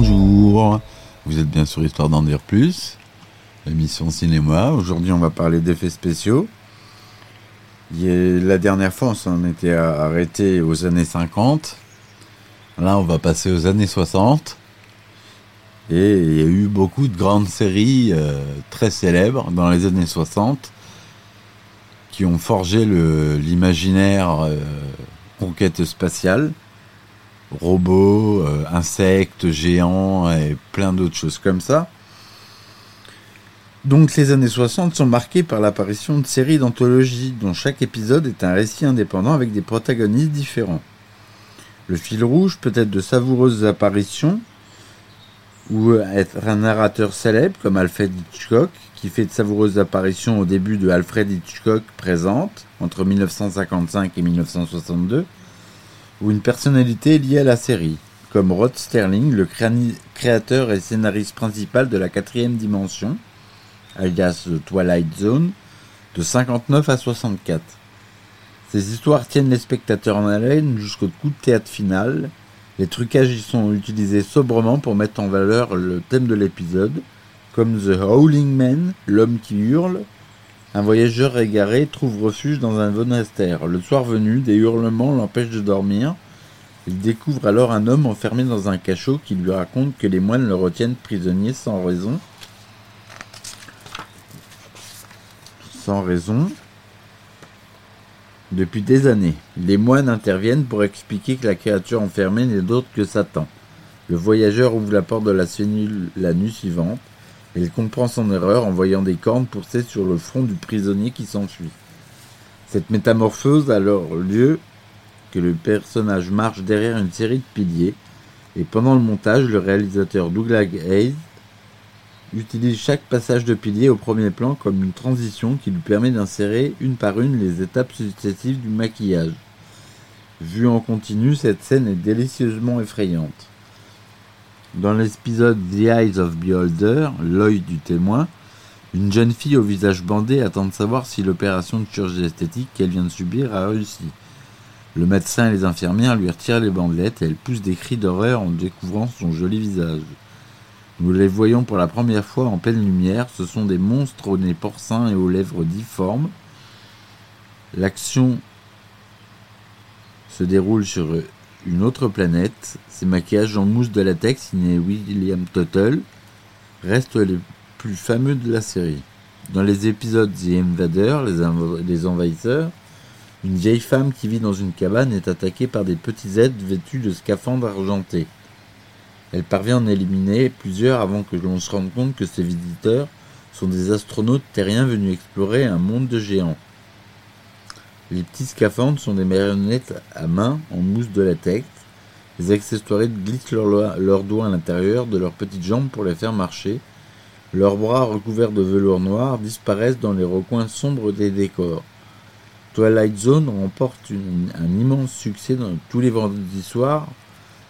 Bonjour, vous êtes bien sur Histoire d'en dire plus, émission cinéma. Aujourd'hui, on va parler d'effets spéciaux. La dernière fois, on s'en était arrêté aux années 50. Là, on va passer aux années 60. Et il y a eu beaucoup de grandes séries euh, très célèbres dans les années 60 qui ont forgé l'imaginaire euh, conquête spatiale robots, euh, insectes, géants et plein d'autres choses comme ça. Donc les années 60 sont marquées par l'apparition de séries d'anthologies dont chaque épisode est un récit indépendant avec des protagonistes différents. Le fil rouge peut être de savoureuses apparitions ou être un narrateur célèbre comme Alfred Hitchcock qui fait de savoureuses apparitions au début de Alfred Hitchcock présente entre 1955 et 1962 ou une personnalité liée à la série, comme Rod Sterling, le créateur et scénariste principal de la quatrième dimension, alias The Twilight Zone, de 59 à 64. Ces histoires tiennent les spectateurs en haleine jusqu'au coup de théâtre final. Les trucages y sont utilisés sobrement pour mettre en valeur le thème de l'épisode, comme The Howling Man, l'homme qui hurle, un voyageur égaré trouve refuge dans un monastère. Le soir venu, des hurlements l'empêchent de dormir. Il découvre alors un homme enfermé dans un cachot qui lui raconte que les moines le retiennent prisonnier sans raison. Sans raison. Depuis des années, les moines interviennent pour expliquer que la créature enfermée n'est d'autre que Satan. Le voyageur ouvre la porte de la cellule la nuit suivante. Il comprend son erreur en voyant des cornes pousser sur le front du prisonnier qui s'enfuit. Cette métamorphose a alors lieu que le personnage marche derrière une série de piliers, et pendant le montage, le réalisateur Douglas Hayes utilise chaque passage de pilier au premier plan comme une transition qui lui permet d'insérer une par une les étapes successives du maquillage. Vue en continu, cette scène est délicieusement effrayante. Dans l'épisode The Eyes of Beholder, l'œil du témoin, une jeune fille au visage bandé attend de savoir si l'opération de chirurgie esthétique qu'elle vient de subir a réussi. Le médecin et les infirmières lui retirent les bandelettes et elle pousse des cris d'horreur en découvrant son joli visage. Nous les voyons pour la première fois en pleine lumière, ce sont des monstres au nez porcin et aux lèvres difformes. L'action se déroule sur une autre planète, ses maquillages en mousse de latex signé William Tuttle restent les plus fameux de la série. Dans les épisodes The Invader, les, les envahisseurs, une vieille femme qui vit dans une cabane est attaquée par des petits êtres vêtus de scaphandres argentés. Elle parvient à en éliminer plusieurs avant que l'on se rende compte que ces visiteurs sont des astronautes terriens venus explorer un monde de géants. Les petits scaphandres sont des marionnettes à main en mousse de latex. Les accessoires glissent leurs doigts à l'intérieur de leurs petites jambes pour les faire marcher. Leurs bras recouverts de velours noir disparaissent dans les recoins sombres des décors. Twilight Zone remporte un immense succès tous les vendredis soirs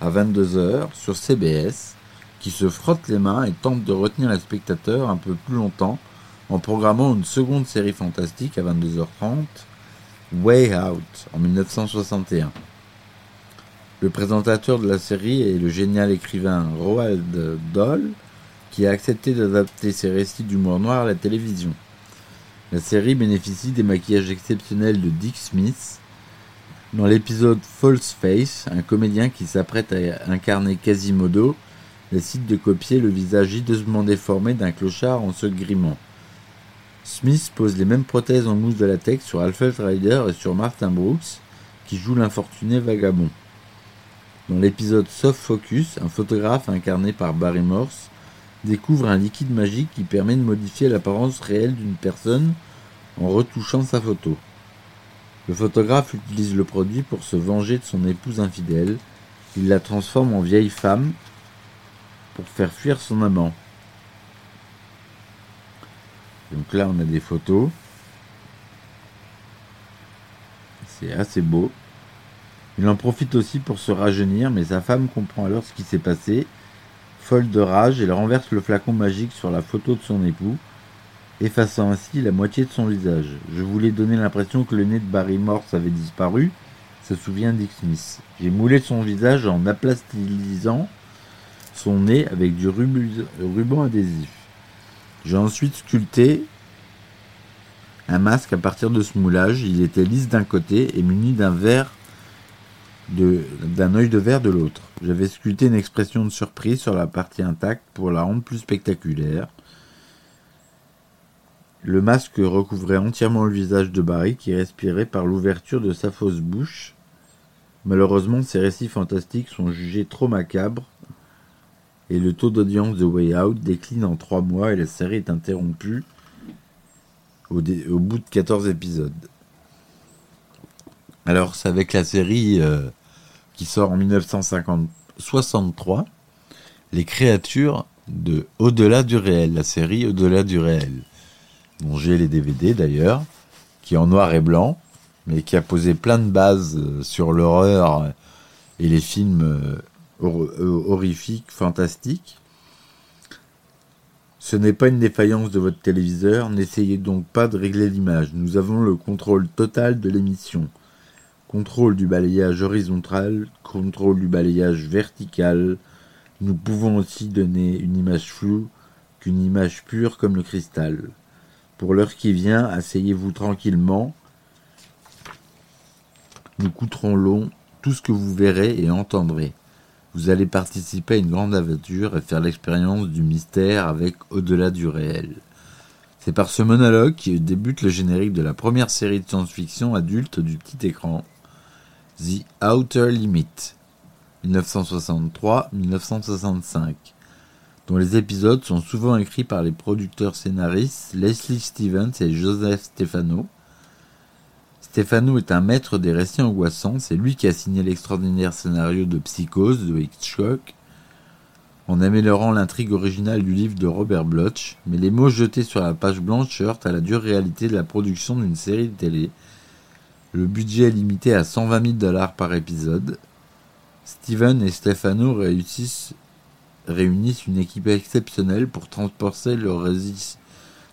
à 22h sur CBS, qui se frotte les mains et tente de retenir les spectateurs un peu plus longtemps en programmant une seconde série fantastique à 22h30 Way Out en 1961. Le présentateur de la série est le génial écrivain Roald Dahl, qui a accepté d'adapter ses récits d'humour noir à la télévision. La série bénéficie des maquillages exceptionnels de Dick Smith. Dans l'épisode False Face, un comédien qui s'apprête à incarner Quasimodo décide de copier le visage hideusement déformé d'un clochard en se grimant. Smith pose les mêmes prothèses en mousse de latex sur Alfred Rider et sur Martin Brooks, qui joue l'infortuné vagabond. Dans l'épisode Soft Focus, un photographe incarné par Barry Morse découvre un liquide magique qui permet de modifier l'apparence réelle d'une personne en retouchant sa photo. Le photographe utilise le produit pour se venger de son épouse infidèle. Il la transforme en vieille femme pour faire fuir son amant. Donc là, on a des photos. C'est assez beau. Il en profite aussi pour se rajeunir, mais sa femme comprend alors ce qui s'est passé. Folle de rage, elle renverse le flacon magique sur la photo de son époux, effaçant ainsi la moitié de son visage. Je voulais donner l'impression que le nez de Barry Morse avait disparu, se souvient Dick Smith. J'ai moulé son visage en aplastilisant son nez avec du ruban adhésif. J'ai ensuite sculpté un masque à partir de ce moulage. Il était lisse d'un côté et muni d'un verre d'un œil de verre de l'autre. J'avais sculpté une expression de surprise sur la partie intacte pour la rendre plus spectaculaire. Le masque recouvrait entièrement le visage de Barry qui respirait par l'ouverture de sa fausse bouche. Malheureusement, ces récits fantastiques sont jugés trop macabres et le taux d'audience de Way Out décline en trois mois et la série est interrompue au, bout de 14 épisodes. Alors, c'est avec la série euh, qui sort en 1963, Les créatures de Au-delà du réel, la série Au-delà du réel, dont j'ai les DVD d'ailleurs, qui est en noir et blanc, mais qui a posé plein de bases euh, sur l'horreur et les films euh, horrifiques, fantastiques. Ce n'est pas une défaillance de votre téléviseur, n'essayez donc pas de régler l'image. Nous avons le contrôle total de l'émission. Contrôle du balayage horizontal, contrôle du balayage vertical. Nous pouvons aussi donner une image floue qu'une image pure comme le cristal. Pour l'heure qui vient, asseyez-vous tranquillement. Nous coûterons long tout ce que vous verrez et entendrez. Vous allez participer à une grande aventure et faire l'expérience du mystère avec au-delà du réel. C'est par ce monologue qui débute le générique de la première série de science-fiction adulte du petit écran, The Outer Limit, 1963-1965, dont les épisodes sont souvent écrits par les producteurs scénaristes Leslie Stevens et Joseph Stefano. Stefano est un maître des récits angoissants, c'est lui qui a signé l'extraordinaire scénario de Psychose de Hitchcock, en améliorant l'intrigue originale du livre de Robert Bloch, mais les mots jetés sur la page blanche heurtent à la dure réalité de la production d'une série de télé le budget est limité à 120 000 dollars par épisode. Steven et Stefano réunissent une équipe exceptionnelle pour transporter leur récit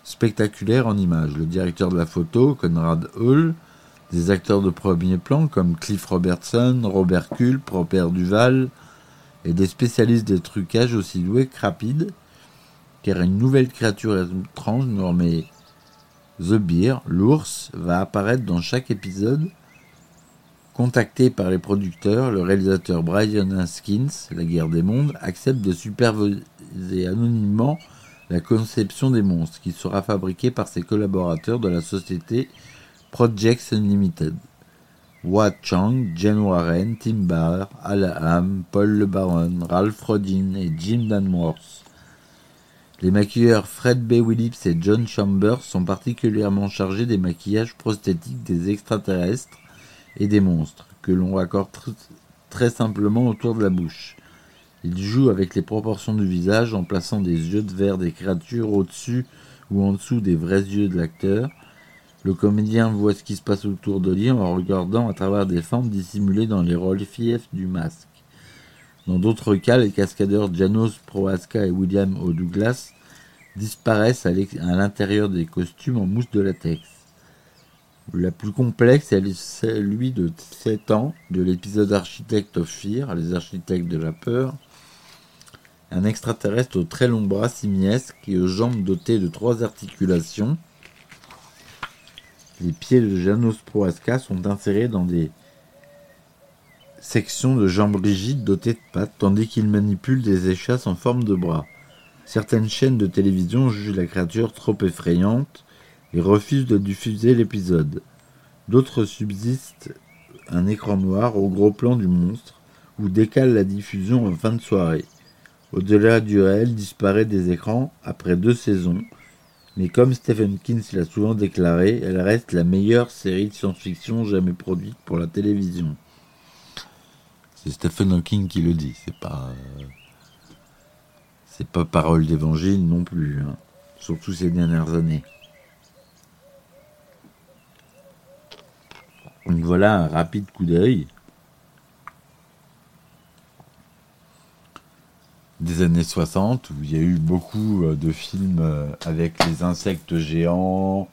spectaculaire en images. Le directeur de la photo, Conrad Hall, des acteurs de premier plan comme Cliff Robertson, Robert Culp, Robert Duval, et des spécialistes des trucages aussi doués que rapides, car une nouvelle créature étrange nommée The Bear, l'ours, va apparaître dans chaque épisode. Contacté par les producteurs, le réalisateur Brian Haskins, La guerre des mondes, accepte de superviser anonymement la conception des monstres, qui sera fabriquée par ses collaborateurs de la société Projects Unlimited. Wat Chang, Jen Warren, Tim Barr, Al Ham, Paul Le Baron, Ralph Rodin et Jim Danworth. Les maquilleurs Fred B. Willips et John Chambers sont particulièrement chargés des maquillages prosthétiques des extraterrestres et des monstres, que l'on raccorde très simplement autour de la bouche. Ils jouent avec les proportions du visage en plaçant des yeux de verre des créatures au-dessus ou en dessous des vrais yeux de l'acteur. Le comédien voit ce qui se passe autour de lui en regardant à travers des formes dissimulées dans les reliefs du masque. Dans d'autres cas, les cascadeurs Janos Prohaska et William O. Douglas disparaissent à l'intérieur des costumes en mousse de latex. La plus complexe est celui de 7 ans de l'épisode Architect of Fear, les architectes de la peur. Un extraterrestre aux très longs bras simiesques et aux jambes dotées de trois articulations. Les pieds de Janos Prohaska sont insérés dans des section de jambes rigides dotées de pattes, tandis qu'il manipule des échasses en forme de bras. Certaines chaînes de télévision jugent la créature trop effrayante et refusent de diffuser l'épisode. D'autres subsistent un écran noir au gros plan du monstre ou décalent la diffusion en fin de soirée. Au-delà du réel disparaît des écrans après deux saisons, mais comme Stephen King l'a souvent déclaré, elle reste la meilleure série de science-fiction jamais produite pour la télévision. C'est Stephen Hawking qui le dit, c'est pas. C'est pas parole d'évangile non plus, hein. surtout ces dernières années. Donc voilà un rapide coup d'œil des années 60 où il y a eu beaucoup euh, de films euh, avec les insectes géants,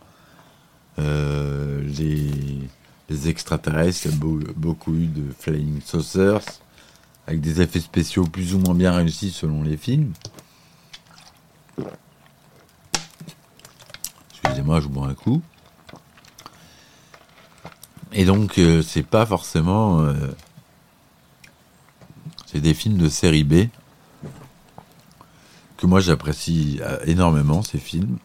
euh, les, extraterrestres, il y a beaucoup eu de Flying Saucers, avec des effets spéciaux plus ou moins bien réussis selon les films. Excusez-moi, je bois un coup. Et donc, c'est pas forcément. c'est des films de série B que moi j'apprécie euh, énormément ces films.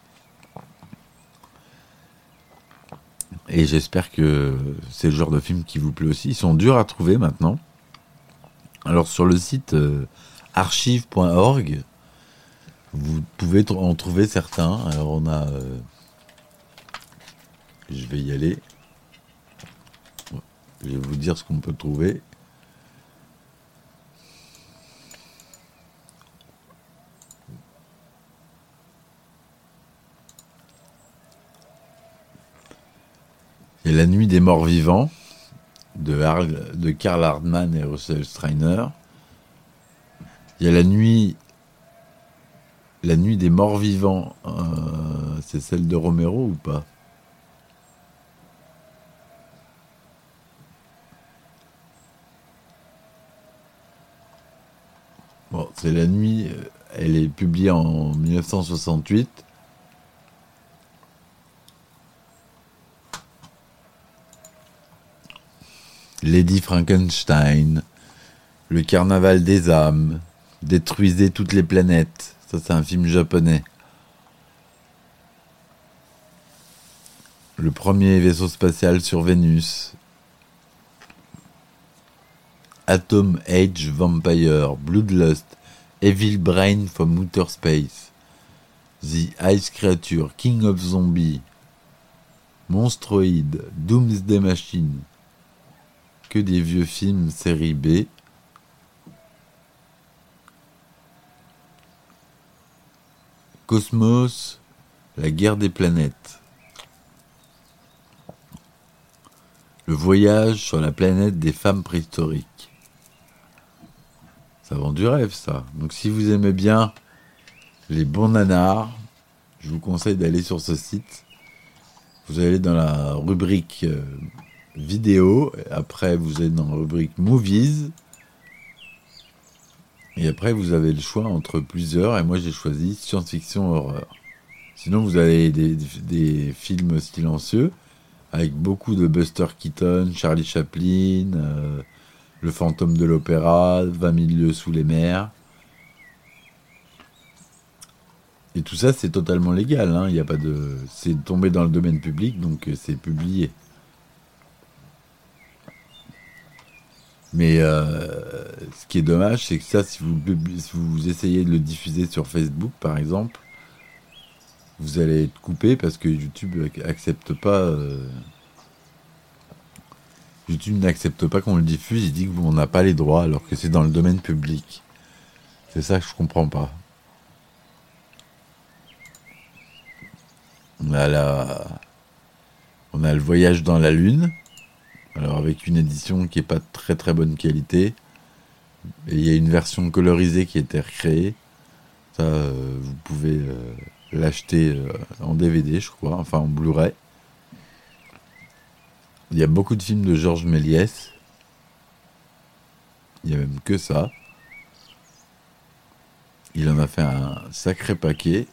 Et j'espère que c'est le genre de film qui vous plaît aussi. Ils sont durs à trouver maintenant. Alors sur le site euh, archive.org, vous pouvez en trouver certains. Alors on a... euh, je vais y aller. Je vais vous dire ce qu'on peut trouver. La Nuit des Morts Vivants de, Karl Hardman et Russell Streiner. Il y a La Nuit, la nuit des Morts Vivants. euh, c'est celle de Romero ou pas? Bon, c'est La Nuit. euh, Elle est publiée en 1968. Lady Frankenstein, Le Carnaval des âmes, Détruisez toutes les planètes. Ça, c'est un film japonais. Le premier vaisseau spatial sur Vénus. Atom Age Vampire, Bloodlust, Evil Brain from Outer Space, The Ice Creature, King of Zombies, Monstroid, Doomsday Machine, que des vieux films série B. Cosmos, la guerre des planètes. Le voyage sur la planète des femmes préhistoriques. Ça vend du rêve, ça. Donc si vous aimez bien les bons nanars, je vous conseille d'aller sur ce site. Vous allez dans la rubrique euh, vidéo, après vous allez dans la rubrique movies, et après vous avez le choix entre plusieurs, et moi j'ai choisi science-fiction horreur. Sinon vous avez des, films silencieux, avec beaucoup de Buster Keaton, Charlie Chaplin, euh, Le fantôme de l'opéra, 20 000 lieues sous les mers. Et tout ça, c'est totalement légal. hein, Il y a pas de, c'est tombé dans le domaine public, donc euh, c'est publié. Mais euh, ce qui est dommage, c'est que ça, si vous, si vous essayez de le diffuser sur Facebook, par exemple, vous allez être coupé parce que YouTube ac- accepte pas. euh, YouTube n'accepte pas qu'on le diffuse. Il dit qu'on n'a pas les droits alors que c'est dans le domaine public. C'est ça que je comprends pas. On a la... on a le voyage dans la lune. Alors avec une édition qui est pas de très très bonne qualité. Et il y a une version colorisée qui a été recréée. Ça, euh, vous pouvez euh, l'acheter euh, en DVD, je crois, enfin en Blu-ray. Il y a beaucoup de films de Georges Méliès. Il y a même que ça. Il en a fait un sacré paquet.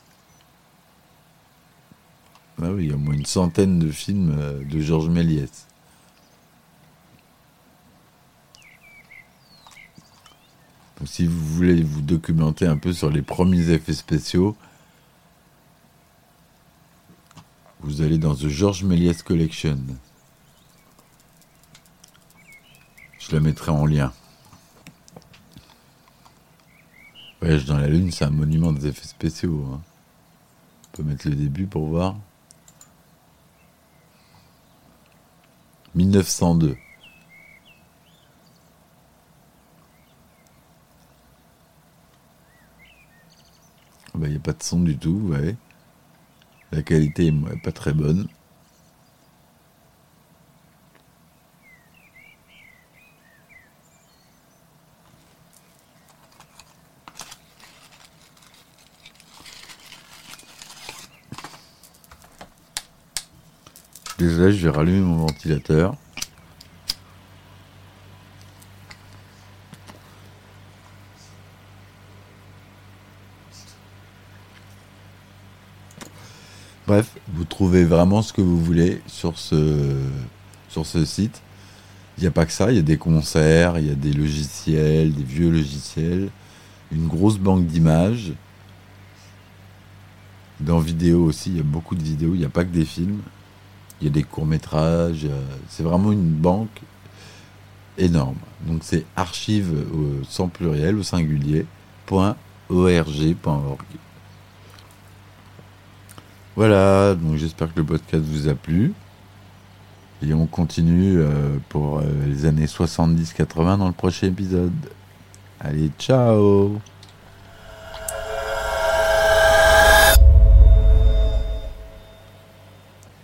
Ah oui, il y a au moins une centaine de films de Georges Méliès. Si vous voulez vous documenter un peu sur les premiers effets spéciaux, vous allez dans The Georges Méliès Collection. Je la mettrai en lien. Voyage dans la Lune, c'est un monument des effets spéciaux. hein. On peut mettre le début pour voir. 1902. Pas de son du tout, ouais. La qualité est pas très bonne. Désolé, je vais rallumer mon ventilateur. Bref, vous trouvez vraiment ce que vous voulez sur ce, site. Il n'y a pas que ça, il y a des concerts, il y a des logiciels, des vieux logiciels, une grosse banque d'images. Dans vidéo aussi, il y a beaucoup de vidéos, il n'y a pas que des films. Il y a des courts-métrages, c'est vraiment une banque énorme. Donc c'est archive sans pluriel, au singulier, .org.org. Voilà, donc j'espère que le podcast vous a plu. Et on continue euh, pour euh, les années 70-80 dans le prochain épisode. Allez, ciao